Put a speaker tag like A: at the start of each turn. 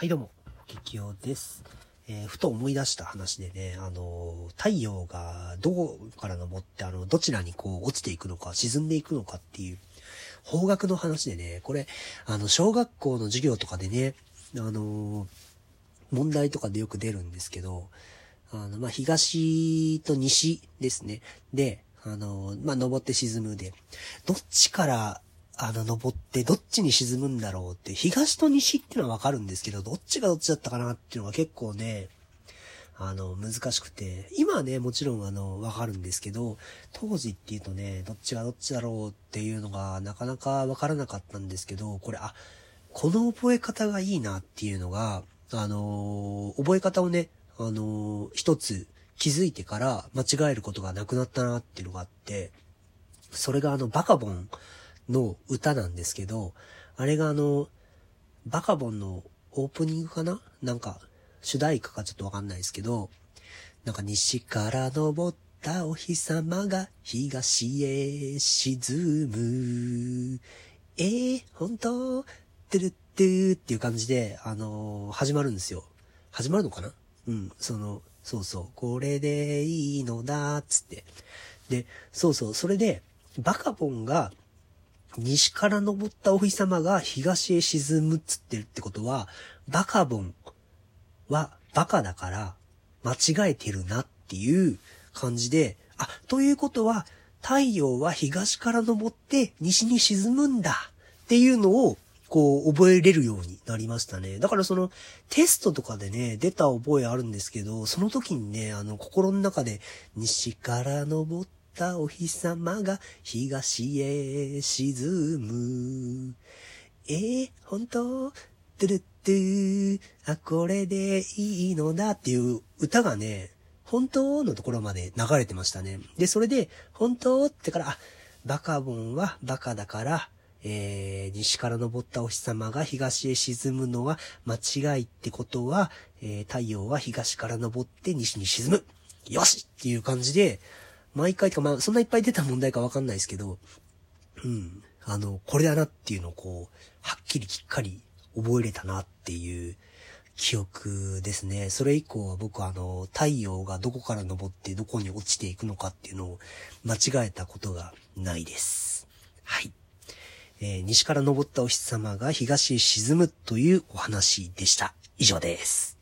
A: はいどうも、きよです。えー、ふと思い出した話でね、あの、太陽がどこから昇って、あの、どちらにこう落ちていくのか、沈んでいくのかっていう、方角の話でね、これ、あの、小学校の授業とかでね、あの、問題とかでよく出るんですけど、あの、まあ、東と西ですね。で、あの、まあ、登って沈むで、どっちからあの、登ってどっちに沈むんだろうって、東と西っていうのはわかるんですけど、どっちがどっちだったかなっていうのが結構ね、あの、難しくて、今はね、もちろんあの、わかるんですけど、当時っていうとね、どっちがどっちだろうっていうのがなかなかわからなかったんですけど、これ、あ、この覚え方がいいなっていうのが、あの覚え方をね、あの一つ気づいてから間違えることがなくなったなっていうのがあって、それがあの、バカボンの歌なんですけど、あれがあの、バカボンのオープニングかな？なんか、主題歌かちょっとわかんないですけど、なんか西から昇ったお日様が東へ沈む。えー、本当？てるってーっていう感じで、あのー、始まるんですよ。始まるのかな？うん、その、そうそう、これでいいのだ、つって。で、そうそう、それで、バカボンが西から昇ったお日様が東へ沈むっつってるってことは、バカボンはバカだから間違えてるなっていう感じで、あ、ということは太陽は東から昇って西に沈むんだっていうのをこう覚えれるようになりましたね。だからそのテストとかでね、出た覚えあるんですけど、その時にね、あの心の中で西から昇ってたお日様が東へ沈む。えー、本当？トゥルットゥあ、これでいいのだっていう歌がね、本当のところまで流れてましたね。で、それで、本当ってから、あ、バカボンはバカだから、えー、西から昇ったお日様が東へ沈むのは間違いってことは、えー、太陽は東から昇って西に沈む。よしっていう感じで、毎回とか、まあ、そんないっぱい出た問題かわかんないですけど、うん。あの、これだなっていうのをこう、はっきりきっかり覚えれたなっていう記憶ですね。それ以降は僕はあの、太陽がどこから昇ってどこに落ちていくのかっていうのを間違えたことがないです。はい。えー、西から昇ったお日様が東へ沈むというお話でした。以上です。